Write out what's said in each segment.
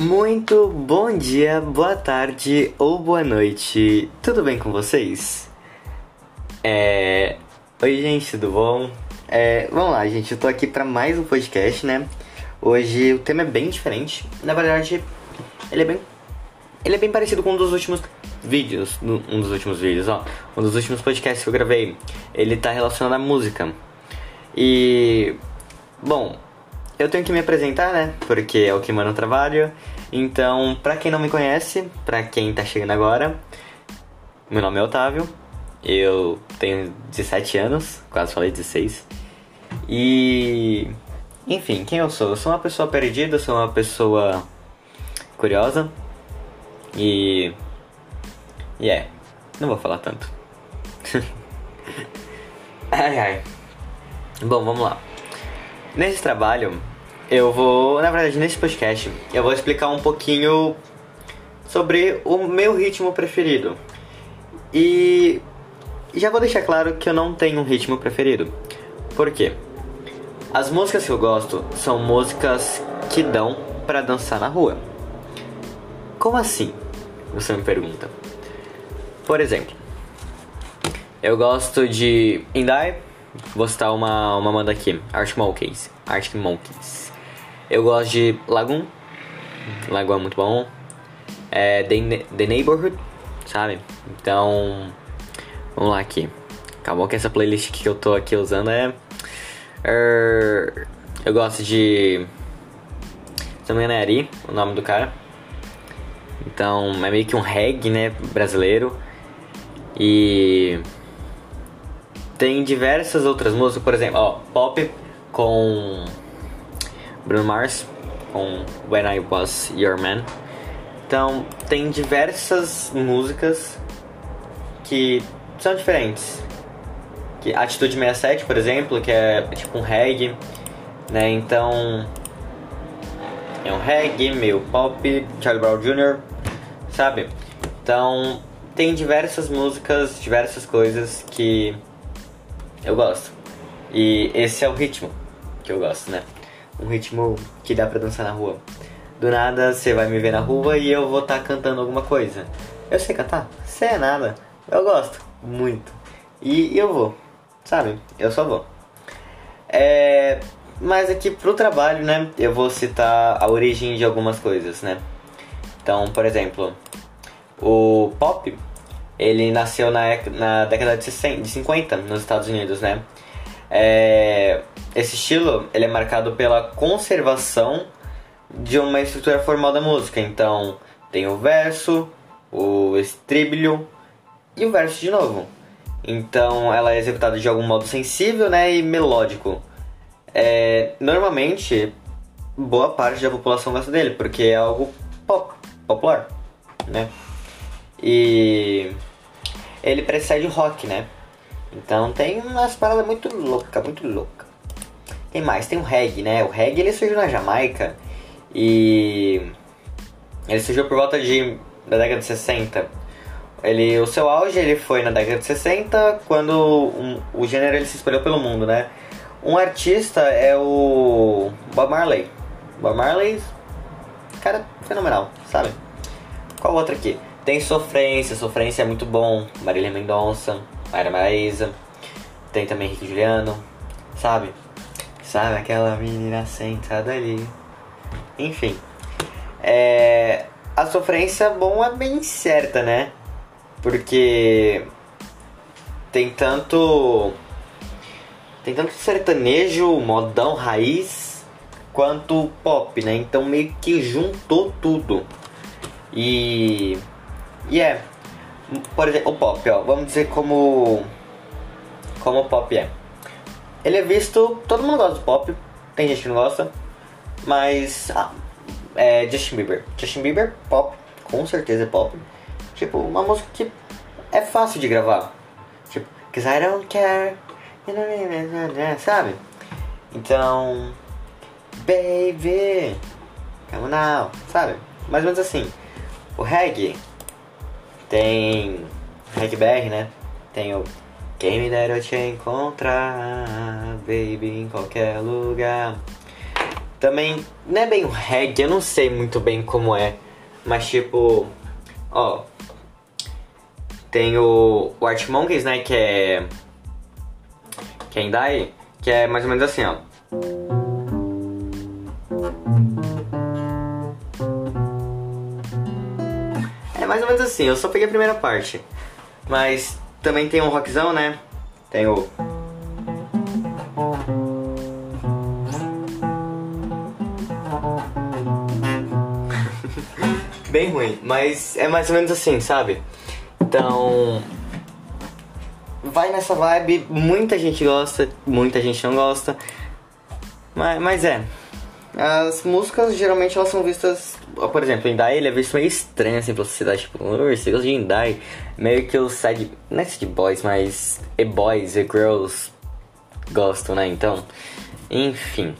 Muito bom dia, boa tarde ou boa noite. Tudo bem com vocês? É... Oi, gente, tudo bom? É... Vamos lá, gente. Eu tô aqui para mais um podcast, né? Hoje o tema é bem diferente. Na verdade, ele é bem, ele é bem parecido com um dos últimos vídeos, um dos últimos vídeos, ó, um dos últimos podcasts que eu gravei. Ele tá relacionado à música. E bom, eu tenho que me apresentar, né? Porque é o que manda o trabalho. Então, pra quem não me conhece, pra quem tá chegando agora, meu nome é Otávio. Eu tenho 17 anos, quase falei 16. E enfim, quem eu sou? Eu sou uma pessoa perdida, sou uma pessoa curiosa. E e yeah, é, não vou falar tanto. ai ai. Bom, vamos lá. Nesse trabalho, eu vou, na verdade, nesse podcast, eu vou explicar um pouquinho sobre o meu ritmo preferido. E já vou deixar claro que eu não tenho um ritmo preferido. Por quê? As músicas que eu gosto são músicas que dão para dançar na rua. Como assim? Você me pergunta. Por exemplo, eu gosto de Indie, vou citar uma, uma banda aqui, Arctic Monkeys. Arctic Monkeys. Eu gosto de Lagoon, Lagoon é muito bom. É, The, The Neighborhood, sabe? Então, vamos lá aqui. Acabou que essa playlist que eu tô aqui usando é... er, eu gosto de... Se não me engano é Ari, o nome do cara. Então, é meio que um reggae, né, brasileiro. E tem diversas outras músicas, por exemplo, ó, pop com Bruno Mars, com When I Was Your Man. Então, tem diversas músicas que são diferentes. Que Atitude 67, por exemplo, que é tipo um reggae, né? Então, é um reggae, meio pop, Charlie Brown Jr., sabe? Então, tem diversas músicas, diversas coisas que eu gosto. E esse é o ritmo que eu gosto, né? Um ritmo que dá pra dançar na rua. Do nada você vai me ver na rua e eu vou estar tá cantando alguma coisa. Eu sei cantar? Sei é nada. Eu gosto muito. E, eu vou, sabe? Eu só vou. É, mas aqui pro trabalho, né? Eu vou citar a origem de algumas coisas, né? Então, por exemplo, o pop, ele nasceu na, na década de, 60, de 50 nos Estados Unidos, né? É, esse estilo, ele é marcado pela conservação de uma estrutura formal da música. Então, tem o verso, o estribilho e o verso de novo. Então, ela é executada de algum modo sensível, né, e melódico. É, normalmente, boa parte da população gosta dele, porque é algo pop, popular, né? E ele precede rock, né? Então tem umas paradas muito louca, muito louca. Tem mais, tem o reggae, né? O reggae ele surgiu na Jamaica e ele surgiu por volta de da década de 60. Ele, o seu auge ele foi na década de 60, quando um, o gênero ele se espalhou pelo mundo, né? Um artista é o Bob Marley. Bob Marley, cara fenomenal, sabe? Qual outro aqui? Tem Sofrência, Sofrência é muito bom. Marília Mendonça, Mayra Maraíza. Tem também Henrique Juliano, sabe? Sabe aquela menina sentada ali. Enfim. É... A sofrência bom é bem certa, né? Porque tem tanto. Tem tanto sertanejo, modão, raiz, quanto pop, né? Então meio que juntou tudo. E e é, por exemplo, o pop, ó, vamos dizer como como o pop é. Ele é visto, todo mundo gosta do pop, tem gente que não gosta, mas ah, é Justin Bieber. Justin Bieber, pop, com certeza é pop. Tipo, uma música que é fácil de gravar. Tipo, cause I don't care, sabe? Então, baby, come now, sabe? Mais ou menos assim. O reggae tem RegBR, né? Tem o Quem me dera eu te encontrar, baby, em qualquer lugar. Também não é bem um reggae, eu não sei muito bem como é. Mas tipo. Ó. Tem o, o Art Monkeys, né? Que é. Que é Indai. Que é mais ou menos assim, ó. Mais ou menos assim, eu só peguei a primeira parte. Mas também tem um rockzão, né? Tem o. Bem ruim, mas é mais ou menos assim, sabe? Então. Vai nessa vibe, muita gente gosta, muita gente não gosta. Mas, mas é. As músicas geralmente elas são vistas. Por exemplo, Indai ele é visto meio estranho assim pela sociedade. Tipo, você gosta de Indai. Meio que os sad. Não é sad boys, mas. E-boys, e-girls gostam, né? Então. Enfim.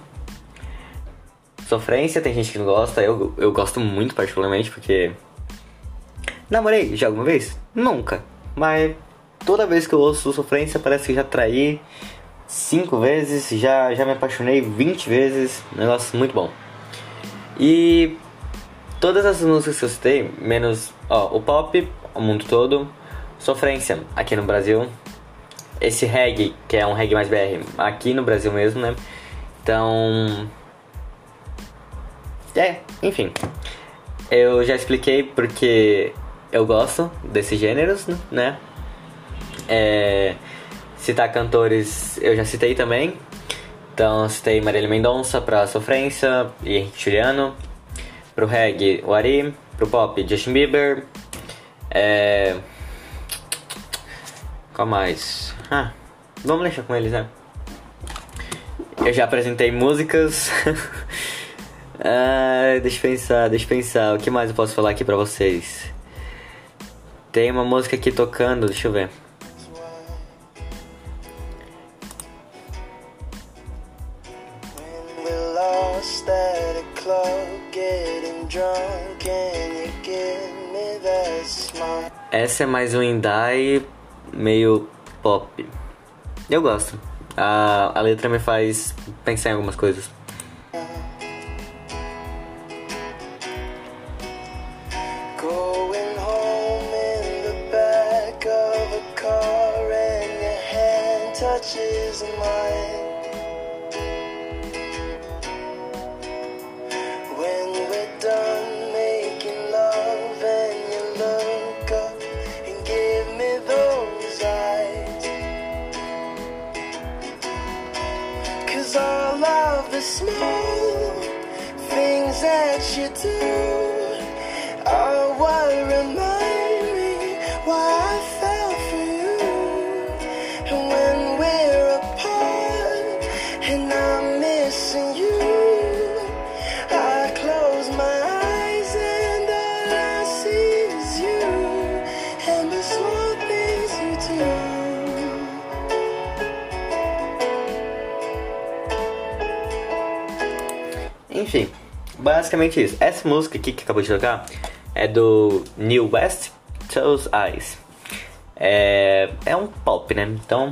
Sofrência, tem gente que não gosta. Eu, eu gosto muito, particularmente, porque. Namorei já alguma vez? Nunca. Mas toda vez que eu ouço sofrência parece que já traí cinco vezes, já, já me apaixonei 20 vezes, negócio muito bom. E todas essas músicas que eu citei, menos ó, o pop, o mundo todo, sofrência aqui no Brasil, esse reggae, que é um reggae mais BR, aqui no Brasil mesmo, né? Então. É, enfim. Eu já expliquei porque eu gosto desses gêneros, né? É, citar cantores eu já citei também. Então citei Marília Mendonça pra Sofrência e Henrique Juliano. Pro reggae, o Ari. Pro pop, Justin Bieber. É... Qual mais? Ah, vamos deixar com eles, né? Eu já apresentei músicas. ah, deixa eu pensar, deixa eu pensar. O que mais eu posso falar aqui pra vocês? Tem uma música aqui tocando, deixa eu ver. Essa é mais um indie meio pop. Eu gosto. A, a letra me faz pensar em algumas coisas. touches Enfim, basicamente isso. Essa música aqui que acabou de tocar é do New West, Those Eyes. É, é um pop, né? Então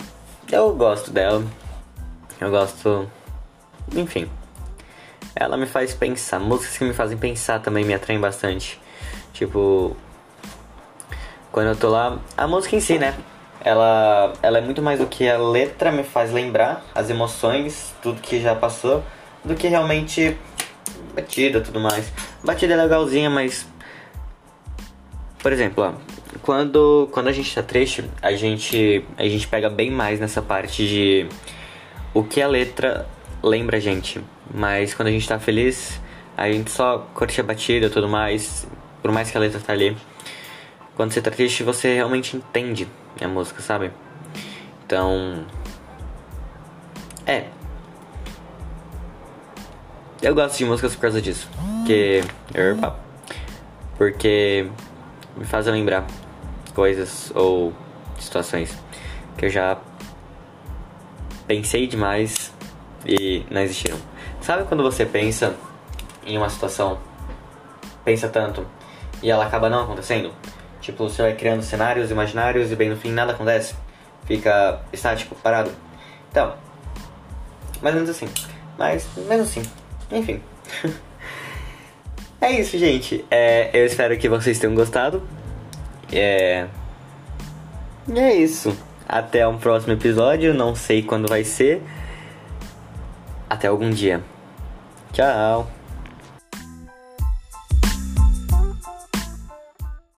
eu gosto dela. Eu gosto. Enfim. Ela me faz pensar. Músicas que me fazem pensar também me atraem bastante. Tipo. Quando eu tô lá. A música em si, né? Ela, ela é muito mais do que a letra me faz lembrar, as emoções, tudo que já passou, do que realmente batida tudo mais. Batida é legalzinha, mas. Por exemplo, ó, quando, quando a gente tá triste, a gente, a gente pega bem mais nessa parte de o que a letra lembra a gente. Mas quando a gente tá feliz, a gente só curte a batida tudo mais, por mais que a letra tá ali. Quando você tá triste, você realmente entende a música, sabe? Então. É, eu gosto de músicas por causa disso. Que. Porque me fazem lembrar coisas ou situações que eu já pensei demais e não existiram. Sabe quando você pensa em uma situação, pensa tanto e ela acaba não acontecendo? Tipo, você vai criando cenários imaginários e bem no fim nada acontece. Fica estático, parado. Então, mais ou menos assim. Mas, mesmo assim, Enfim. é isso, gente. É, eu espero que vocês tenham gostado. É. E é isso. Até um próximo episódio. Não sei quando vai ser. Até algum dia. Tchau.